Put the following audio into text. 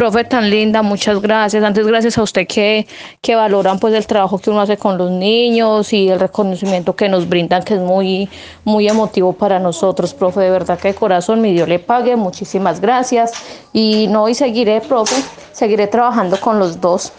Profe, tan linda, muchas gracias. Antes, gracias a usted que, que valoran pues el trabajo que uno hace con los niños y el reconocimiento que nos brindan, que es muy, muy emotivo para nosotros, profe. De verdad que de corazón, mi Dios le pague. Muchísimas gracias. Y no, y seguiré, profe, seguiré trabajando con los dos.